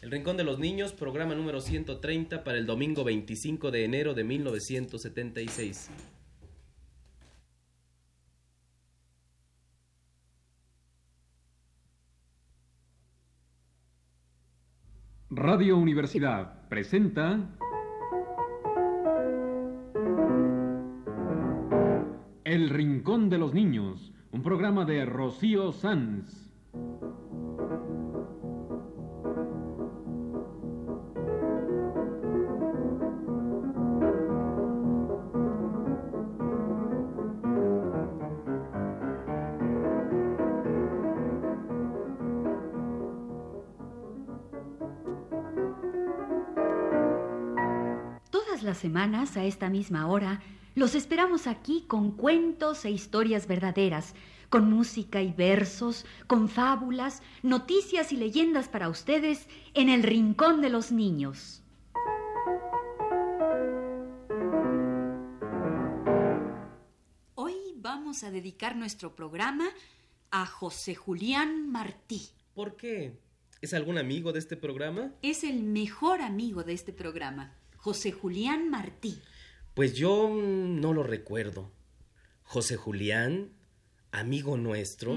El Rincón de los Niños, programa número 130 para el domingo 25 de enero de 1976. Radio Universidad presenta El Rincón de los Niños, un programa de Rocío Sanz. Todas las semanas, a esta misma hora, los esperamos aquí con cuentos e historias verdaderas, con música y versos, con fábulas, noticias y leyendas para ustedes en el Rincón de los Niños. Hoy vamos a dedicar nuestro programa a José Julián Martí. ¿Por qué? ¿Es algún amigo de este programa? Es el mejor amigo de este programa, José Julián Martí. Pues yo mm, no lo recuerdo. José Julián, amigo nuestro,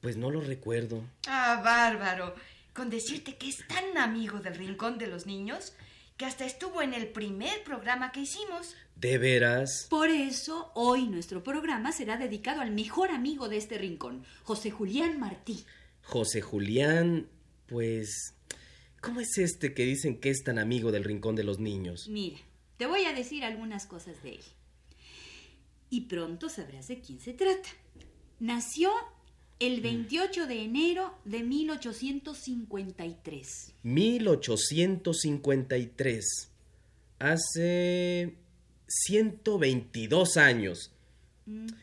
pues no lo recuerdo. Ah, bárbaro. Con decirte que es tan amigo del Rincón de los Niños que hasta estuvo en el primer programa que hicimos. ¿De veras? Por eso, hoy nuestro programa será dedicado al mejor amigo de este rincón, José Julián Martí. José Julián, pues... ¿Cómo es este que dicen que es tan amigo del Rincón de los Niños? Mira, te voy a decir algunas cosas de él. Y pronto sabrás de quién se trata. Nació el 28 de enero de 1853. 1853. Hace 122 años.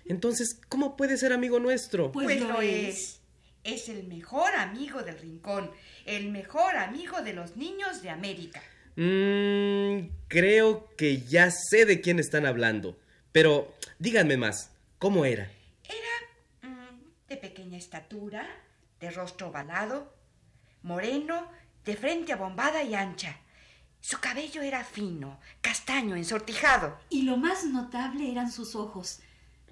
Entonces, ¿cómo puede ser amigo nuestro? Pues lo es. Es el mejor amigo del Rincón, el mejor amigo de los niños de América. Mm, creo que ya sé de quién están hablando. Pero díganme más, ¿cómo era? Era mm, de pequeña estatura, de rostro ovalado, moreno, de frente abombada y ancha. Su cabello era fino, castaño, ensortijado. Y lo más notable eran sus ojos,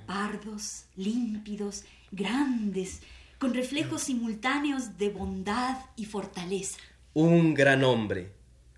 pardos, límpidos, grandes, con reflejos simultáneos de bondad y fortaleza. Un gran hombre.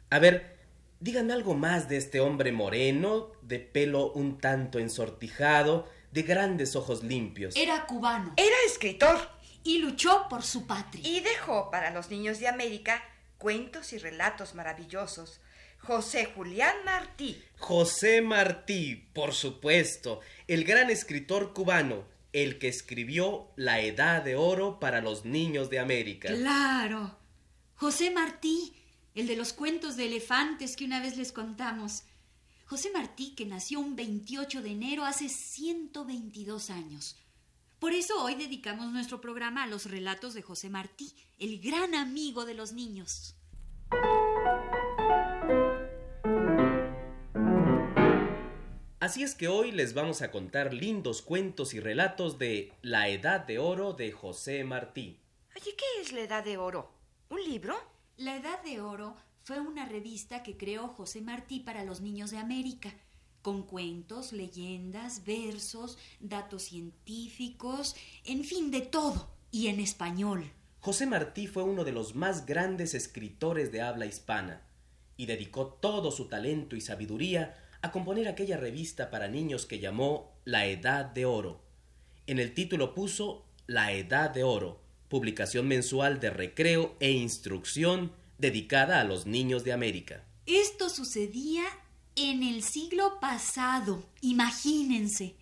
A ver, díganme algo más de este hombre moreno, de pelo un tanto ensortijado, de grandes ojos limpios. Era cubano Era escritor y luchó por su patria. y dejó para los niños de América cuentos y relatos maravillosos. José Julián Martí. José Martí, por supuesto, el gran escritor cubano, el que escribió La Edad de Oro para los niños de América. Claro. José Martí, el de los cuentos de elefantes que una vez les contamos. José Martí, que nació un 28 de enero hace 122 años. Por eso hoy dedicamos nuestro programa a los relatos de José Martí, el gran amigo de los niños. Así es que hoy les vamos a contar lindos cuentos y relatos de La Edad de Oro de José Martí. Oye, ¿qué es la Edad de Oro? ¿Un libro? La Edad de Oro fue una revista que creó José Martí para los niños de América, con cuentos, leyendas, versos, datos científicos, en fin, de todo, y en español. José Martí fue uno de los más grandes escritores de habla hispana y dedicó todo su talento y sabiduría a componer aquella revista para niños que llamó La Edad de Oro. En el título puso La Edad de Oro, publicación mensual de recreo e instrucción dedicada a los niños de América. Esto sucedía en el siglo pasado, imagínense.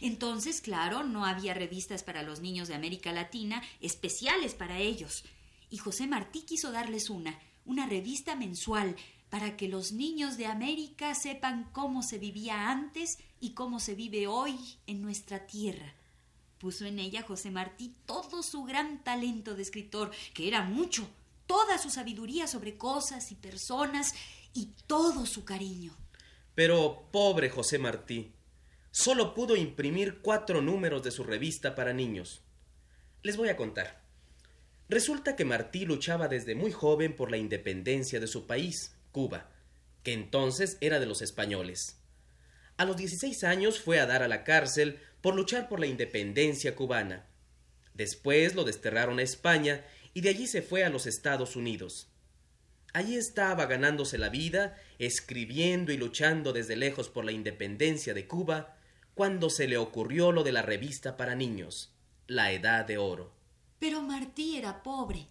Entonces, claro, no había revistas para los niños de América Latina especiales para ellos. Y José Martí quiso darles una, una revista mensual, para que los niños de América sepan cómo se vivía antes y cómo se vive hoy en nuestra tierra. Puso en ella José Martí todo su gran talento de escritor, que era mucho, toda su sabiduría sobre cosas y personas y todo su cariño. Pero pobre José Martí, solo pudo imprimir cuatro números de su revista para niños. Les voy a contar. Resulta que Martí luchaba desde muy joven por la independencia de su país, Cuba, que entonces era de los españoles. A los 16 años fue a dar a la cárcel por luchar por la independencia cubana. Después lo desterraron a España y de allí se fue a los Estados Unidos. Allí estaba ganándose la vida, escribiendo y luchando desde lejos por la independencia de Cuba, cuando se le ocurrió lo de la revista para niños, La Edad de Oro. Pero Martí era pobre.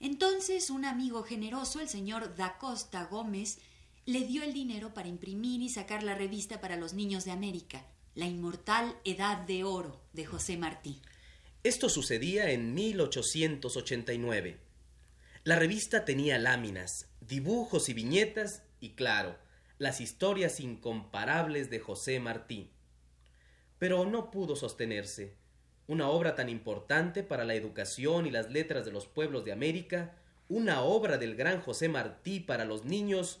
Entonces un amigo generoso, el señor Da Costa Gómez, le dio el dinero para imprimir y sacar la revista para los niños de América, La Inmortal Edad de Oro, de José Martí. Esto sucedía en 1889. La revista tenía láminas, dibujos y viñetas y, claro, las historias incomparables de José Martí. Pero no pudo sostenerse una obra tan importante para la educación y las letras de los pueblos de América, una obra del gran José Martí para los niños,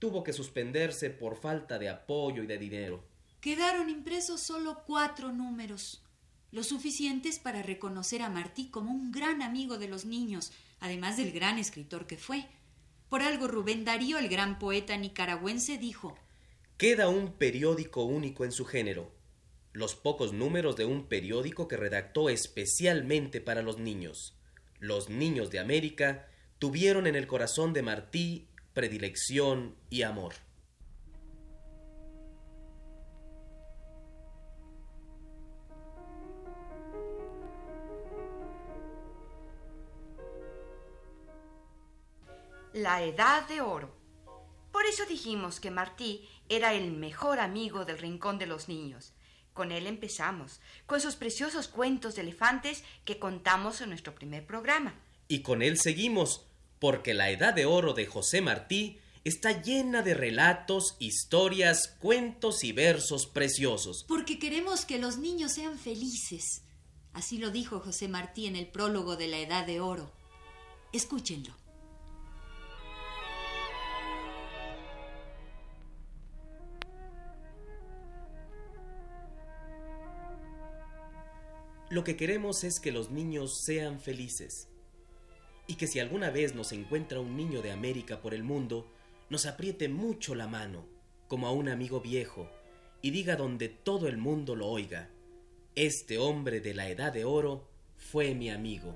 tuvo que suspenderse por falta de apoyo y de dinero. Quedaron impresos solo cuatro números, lo suficientes para reconocer a Martí como un gran amigo de los niños, además del gran escritor que fue. Por algo Rubén Darío, el gran poeta nicaragüense, dijo Queda un periódico único en su género, los pocos números de un periódico que redactó especialmente para los niños. Los niños de América tuvieron en el corazón de Martí predilección y amor. La Edad de Oro. Por eso dijimos que Martí era el mejor amigo del Rincón de los Niños. Con él empezamos, con sus preciosos cuentos de elefantes que contamos en nuestro primer programa. Y con él seguimos, porque la Edad de Oro de José Martí está llena de relatos, historias, cuentos y versos preciosos. Porque queremos que los niños sean felices. Así lo dijo José Martí en el prólogo de la Edad de Oro. Escúchenlo. Lo que queremos es que los niños sean felices. Y que si alguna vez nos encuentra un niño de América por el mundo, nos apriete mucho la mano, como a un amigo viejo, y diga donde todo el mundo lo oiga, este hombre de la edad de oro fue mi amigo.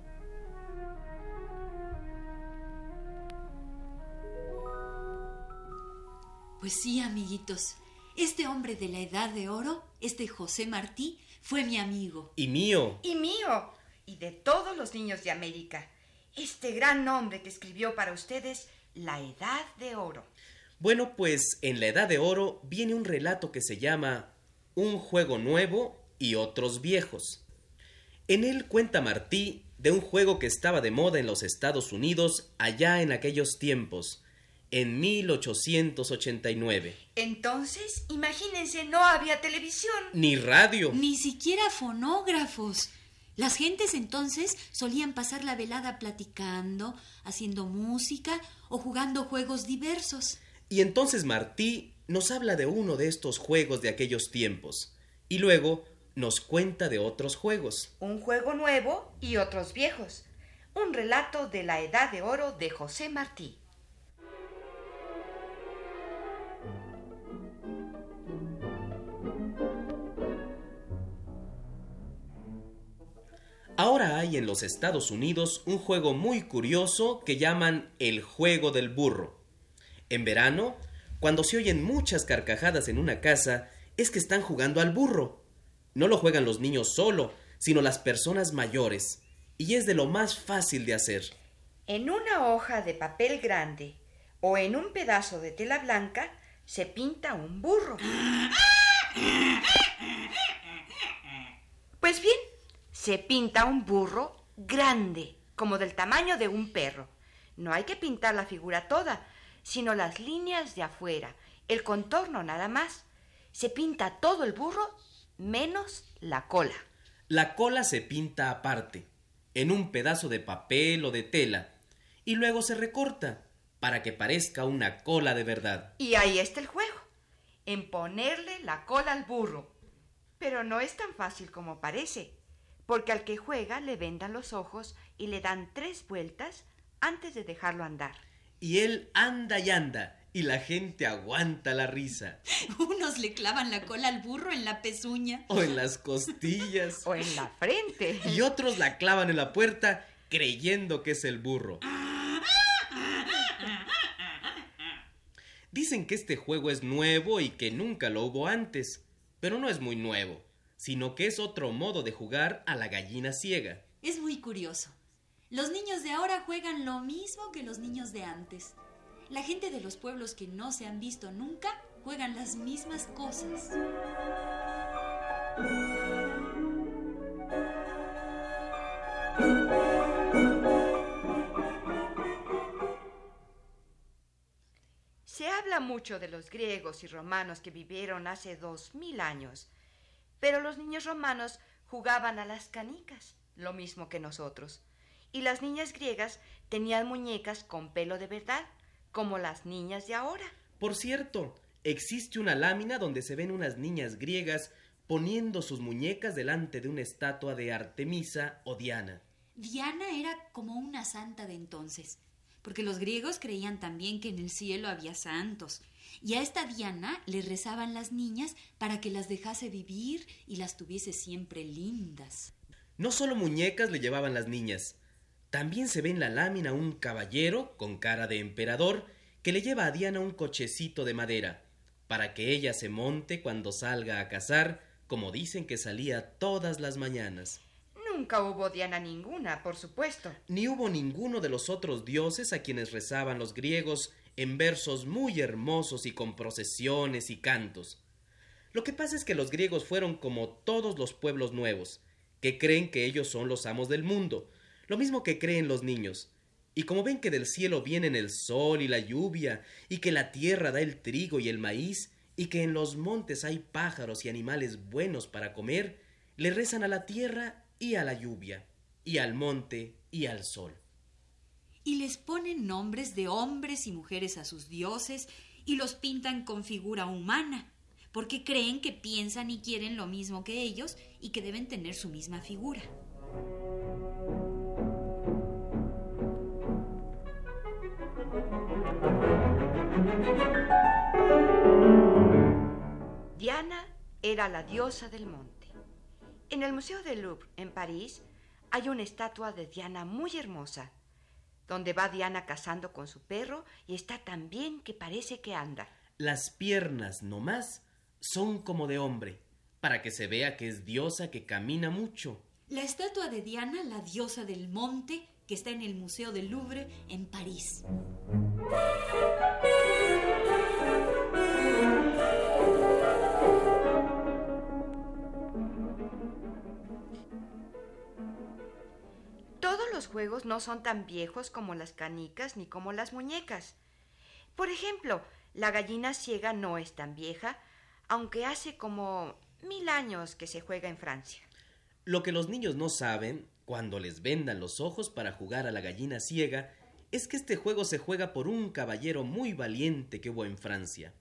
Pues sí, amiguitos, este hombre de la edad de oro, este José Martí, fue mi amigo. Y mío. Y mío. Y de todos los niños de América. Este gran hombre que escribió para ustedes La Edad de Oro. Bueno, pues en La Edad de Oro viene un relato que se llama Un juego nuevo y otros viejos. En él cuenta Martí de un juego que estaba de moda en los Estados Unidos allá en aquellos tiempos, en 1889. Entonces, imagínense, no había televisión. Ni radio. Ni siquiera fonógrafos. Las gentes entonces solían pasar la velada platicando, haciendo música o jugando juegos diversos. Y entonces Martí nos habla de uno de estos juegos de aquellos tiempos. Y luego nos cuenta de otros juegos. Un juego nuevo y otros viejos. Un relato de la Edad de Oro de José Martí. Ahora hay en los Estados Unidos un juego muy curioso que llaman el juego del burro. En verano, cuando se oyen muchas carcajadas en una casa, es que están jugando al burro. No lo juegan los niños solo, sino las personas mayores, y es de lo más fácil de hacer. En una hoja de papel grande o en un pedazo de tela blanca se pinta un burro. Pues bien, se pinta un burro grande, como del tamaño de un perro. No hay que pintar la figura toda, sino las líneas de afuera, el contorno nada más. Se pinta todo el burro menos la cola. La cola se pinta aparte, en un pedazo de papel o de tela, y luego se recorta para que parezca una cola de verdad. Y ahí está el juego, en ponerle la cola al burro. Pero no es tan fácil como parece porque al que juega le vendan los ojos y le dan tres vueltas antes de dejarlo andar. Y él anda y anda, y la gente aguanta la risa. Unos le clavan la cola al burro en la pezuña. O en las costillas. O en la frente. Y otros la clavan en la puerta creyendo que es el burro. Dicen que este juego es nuevo y que nunca lo hubo antes, pero no es muy nuevo, sino que es otro modo de jugar a la gallina ciega. Es muy curioso. Los niños de ahora juegan lo mismo que los niños de antes. La gente de los pueblos que no se han visto nunca juegan las mismas cosas. Se habla mucho de los griegos y romanos que vivieron hace dos mil años, pero los niños romanos jugaban a las canicas, lo mismo que nosotros, y las niñas griegas tenían muñecas con pelo de verdad, como las niñas de ahora. Por cierto, existe una lámina donde se ven unas niñas griegas poniendo sus muñecas delante de una estatua de Artemisa o Diana. Diana era como una santa de entonces, porque los griegos creían también que en el cielo había santos, y a esta Diana le rezaban las niñas para que las dejase vivir y las tuviese siempre lindas. No solo muñecas le llevaban las niñas, también se ve en la lámina un caballero con cara de emperador que le lleva a Diana un cochecito de madera, para que ella se monte cuando salga a cazar, como dicen que salía todas las mañanas. Nunca hubo Diana ninguna, por supuesto. Ni hubo ninguno de los otros dioses a quienes rezaban los griegos en versos muy hermosos y con procesiones y cantos. Lo que pasa es que los griegos fueron como todos los pueblos nuevos, que creen que ellos son los amos del mundo, lo mismo que creen los niños. Y como ven que del cielo vienen el sol y la lluvia, y que la tierra da el trigo y el maíz, y que en los montes hay pájaros y animales buenos para comer, le rezan a la tierra y a la lluvia, y al monte y al sol. Y les ponen nombres de hombres y mujeres a sus dioses, y los pintan con figura humana, porque creen que piensan y quieren lo mismo que ellos y que deben tener su misma figura. Diana era la diosa del monte. En el Museo del Louvre, en París, hay una estatua de Diana muy hermosa, donde va Diana cazando con su perro y está tan bien que parece que anda. Las piernas nomás son como de hombre, para que se vea que es diosa que camina mucho. La estatua de Diana, la diosa del monte, que está en el Museo del Louvre, en París. Juegos no son tan viejos como las canicas ni como las muñecas. Por ejemplo, la gallina ciega no es tan vieja, aunque hace como mil años que se juega en Francia. Lo que los niños no saben, cuando les vendan los ojos para jugar a la gallina ciega, es que este juego se juega por un caballero muy valiente que hubo en Francia.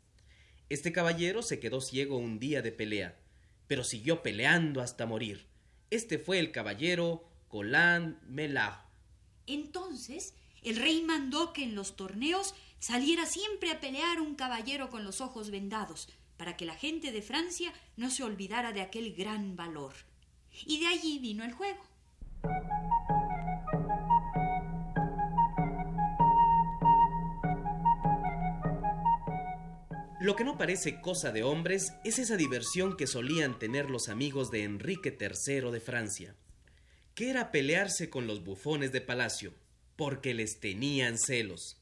Este caballero se quedó ciego un día de pelea, pero siguió peleando hasta morir. Este fue el caballero Colin Melard. Entonces, el rey mandó que en los torneos saliera siempre a pelear un caballero con los ojos vendados, para que la gente de Francia no se olvidara de aquel gran valor. Y de allí vino el juego. Lo que no parece cosa de hombres es esa diversión que solían tener los amigos de Enrique III de Francia, que era pelearse con los bufones de palacio, porque les tenían celos.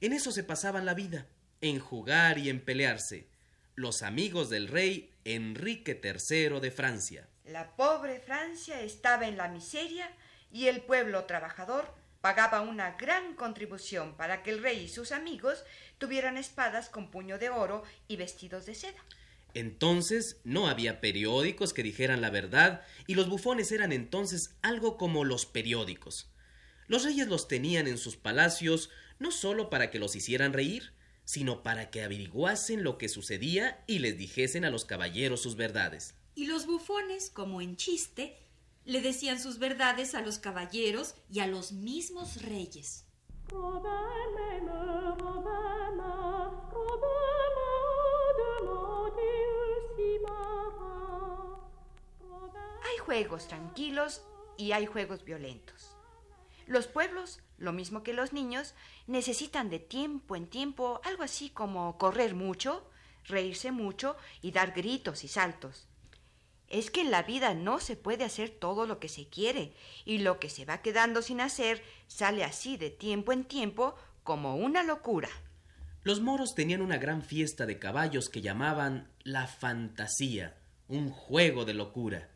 En eso se pasaban la vida, en jugar y en pelearse, los amigos del rey Enrique III de Francia. La pobre Francia estaba en la miseria y el pueblo trabajador pagaba una gran contribución para que el rey y sus amigos tuvieran espadas con puño de oro y vestidos de seda. Entonces no había periódicos que dijeran la verdad y los bufones eran entonces algo como los periódicos. Los reyes los tenían en sus palacios no solo para que los hicieran reír, sino para que averiguasen lo que sucedía y les dijesen a los caballeros sus verdades. Y los bufones, como en chiste, Le decían sus verdades a los caballeros y a los mismos reyes. Juegos tranquilos y hay juegos violentos. Los pueblos, lo mismo que los niños, necesitan de tiempo en tiempo algo así como correr mucho, reírse mucho y dar gritos y saltos. Es que en la vida no se puede hacer todo lo que se quiere y lo que se va quedando sin hacer sale así de tiempo en tiempo como una locura. Los moros tenían una gran fiesta de caballos que llamaban la fantasía, un juego de locura.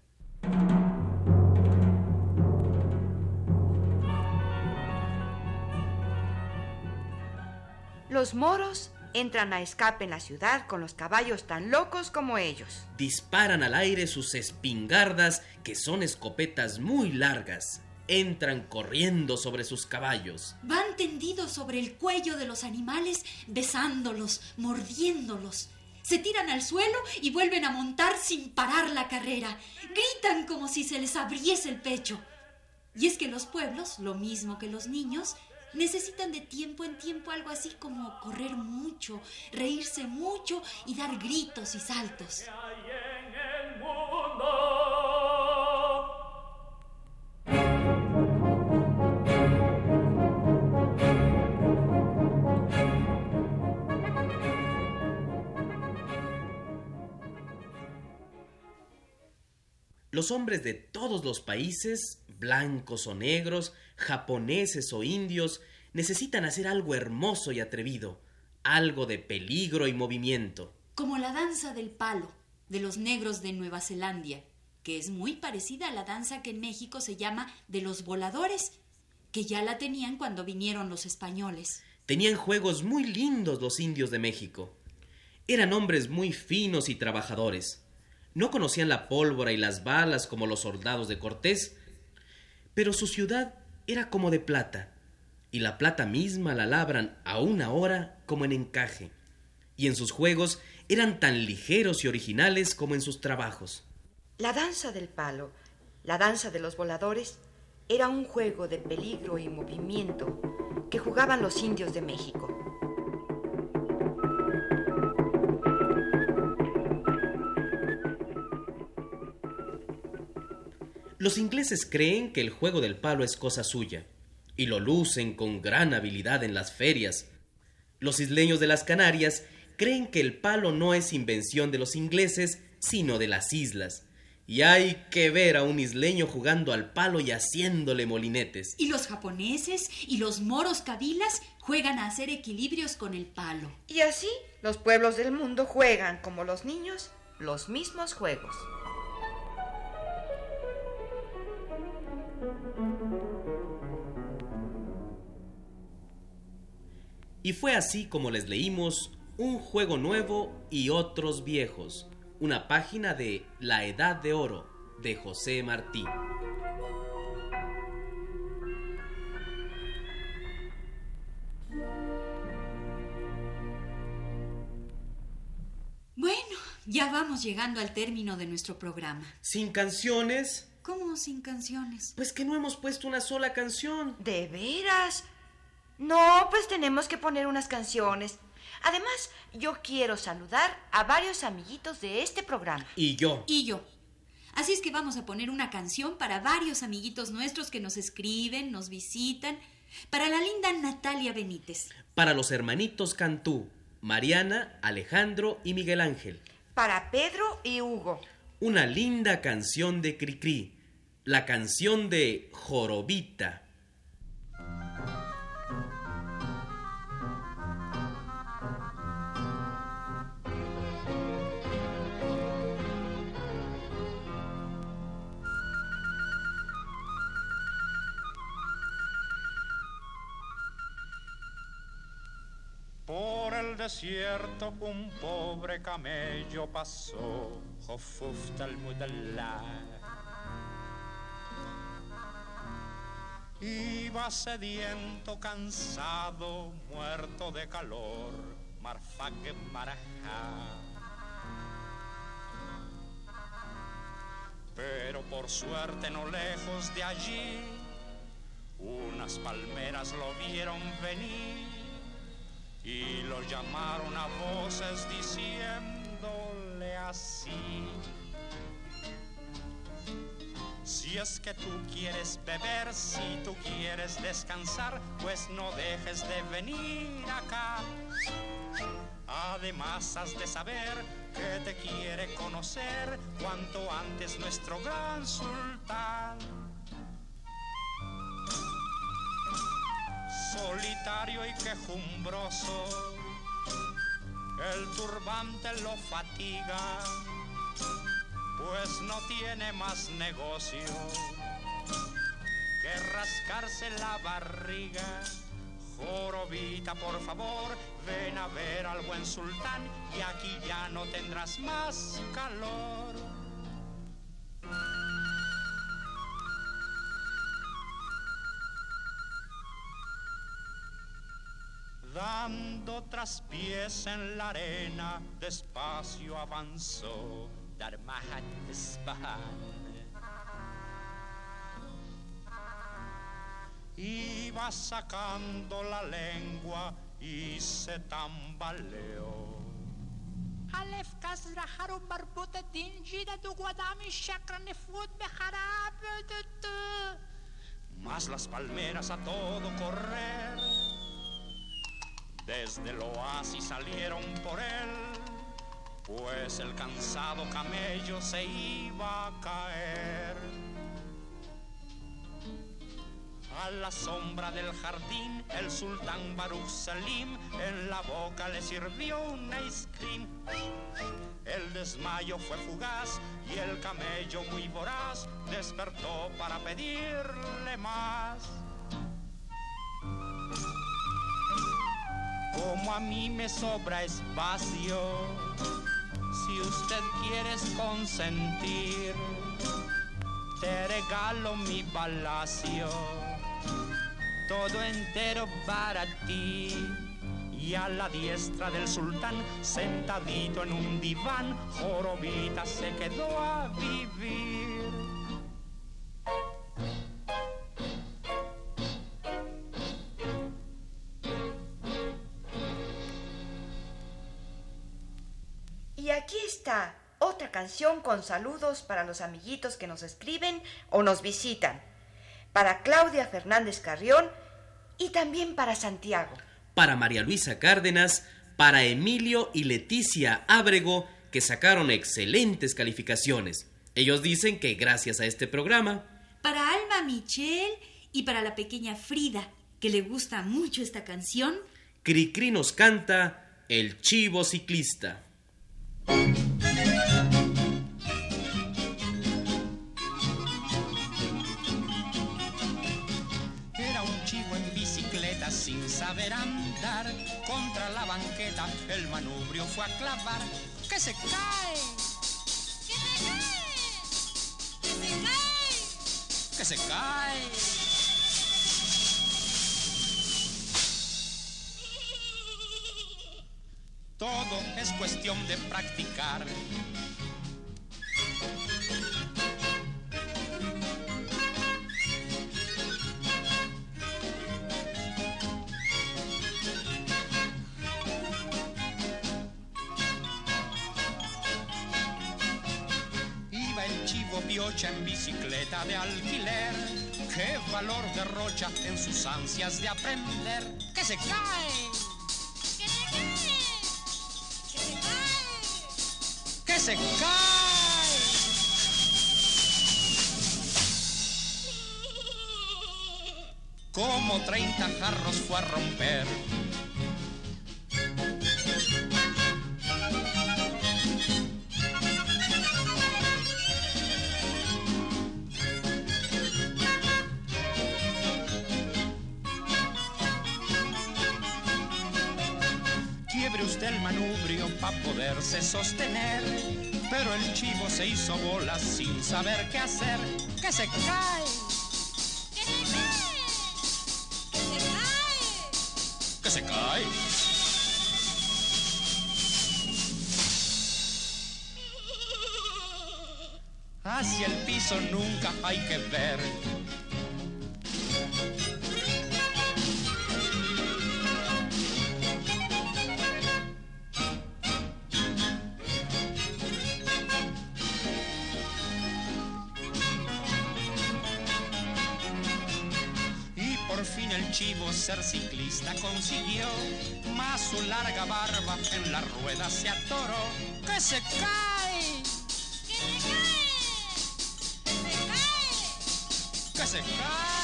Los moros entran a escape en la ciudad con los caballos tan locos como ellos. Disparan al aire sus espingardas, que son escopetas muy largas. Entran corriendo sobre sus caballos. Van tendidos sobre el cuello de los animales, besándolos, mordiéndolos. Se tiran al suelo y vuelven a montar sin parar la carrera. Gritan como si se les abriese el pecho. Y es que los pueblos, lo mismo que los niños, necesitan de tiempo en tiempo algo así como correr mucho, reírse mucho y dar gritos y saltos. Los hombres de todos los países, blancos o negros, japoneses o indios, necesitan hacer algo hermoso y atrevido, algo de peligro y movimiento. Como la danza del palo de los negros de Nueva Zelanda, que es muy parecida a la danza que en México se llama de los voladores, que ya la tenían cuando vinieron los españoles. Tenían juegos muy lindos los indios de México. Eran hombres muy finos y trabajadores. No conocían la pólvora y las balas como los soldados de Cortés, pero su ciudad era como de plata, y la plata misma la labran a una hora como en encaje, y en sus juegos eran tan ligeros y originales como en sus trabajos. La danza del palo, la danza de los voladores, era un juego de peligro y movimiento que jugaban los indios de México. Los ingleses creen que el juego del palo es cosa suya, y lo lucen con gran habilidad en las ferias. Los isleños de las Canarias creen que el palo no es invención de los ingleses, sino de las islas. Y hay que ver a un isleño jugando al palo y haciéndole molinetes. Y los japoneses y los moros cabilas juegan a hacer equilibrios con el palo. Y así los pueblos del mundo juegan, como los niños, los mismos juegos. Y fue así como les leímos Un juego nuevo y otros viejos, una página de La Edad de Oro de José Martí. Bueno, ya vamos llegando al término de nuestro programa. ¿Sin canciones? ¿Cómo sin canciones? Pues que no hemos puesto una sola canción. ¿De veras? No, pues tenemos que poner unas canciones. Además, yo quiero saludar a varios amiguitos de este programa. Y yo. Y yo. Así es que vamos a poner una canción para varios amiguitos nuestros que nos escriben, nos visitan. Para la linda Natalia Benítez. Para los hermanitos Cantú, Mariana, Alejandro y Miguel Ángel. Para Pedro y Hugo. Una linda canción de Cricri. La canción de Jorobita. Por el desierto un pobre camello pasó, Iba sediento, cansado, muerto de calor, Marfaque Marajá. Pero por suerte no lejos de allí, unas palmeras lo vieron venir y lo llamaron a voces diciéndole así. Si es que tú quieres beber, si tú quieres descansar, pues no dejes de venir acá. Además has de saber que te quiere conocer cuanto antes nuestro gran sultán. Solitario y quejumbroso, el turbante lo fatiga, pues no tiene más negocio que rascarse la barriga. Jorobita, por favor, ven a ver al buen sultán y aquí ya no tendrás más calor. Dando traspiés en la arena, despacio avanzó Darmahan Isfahan. Iba sacando la lengua y se tambaleó. Alef kasra haru marbuta dinjida du guadami shakra nefut beharab Más las palmeras a todo correr. Desde el oasis salieron por él, pues el cansado camello se iba a caer. A la sombra del jardín, el sultán Baruch Salim en la boca le sirvió un ice cream. El desmayo fue fugaz y el camello muy voraz despertó para pedirle más. Como a mí me sobra espacio, si usted quiere consentir, te regalo mi palacio, todo entero para ti. Y a la diestra del sultán, sentadito en un diván, Jorobita se quedó a vivir. Canción con saludos para los amiguitos que nos escriben o nos visitan. Para Claudia Fernández Carrión y también para Santiago. Para María Luisa Cárdenas, para Emilio y Leticia Ábrego, que sacaron excelentes calificaciones. Ellos dicen que gracias a este programa, Para Alma Michel y para la pequeña Frida, que le gusta mucho esta canción. Cricri nos canta El Chivo Ciclista. Contra la banqueta el manubrio fue a clavar. ¡Que se cae! ¡Que se cae! Todo es cuestión de practicar. En bicicleta de alquiler. Qué valor derrocha en sus ansias de aprender. ¡Que se cae! ¡Que se cae! Como 30 jarros fue a romper. Usted el manubrio para poderse sostener. Pero el chivo se hizo bolas sin saber qué hacer. ¡Que se cae! ¡Que se cae! hacia el piso nunca hay que ver. Consiguió, más su larga barba en la rueda se atoró. ¡Que se cae! ¡Que se cae! Contra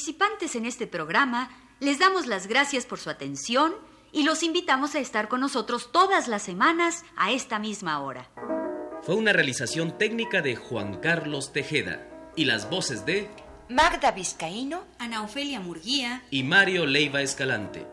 Participantes en este programa les damos las gracias por su atención y los invitamos a estar con nosotros todas las semanas a esta misma hora. Fue una realización técnica de Juan Carlos Tejeda y las voces de Magda Vizcaíno Ana Ofelia Murguía y Mario Leiva Escalante.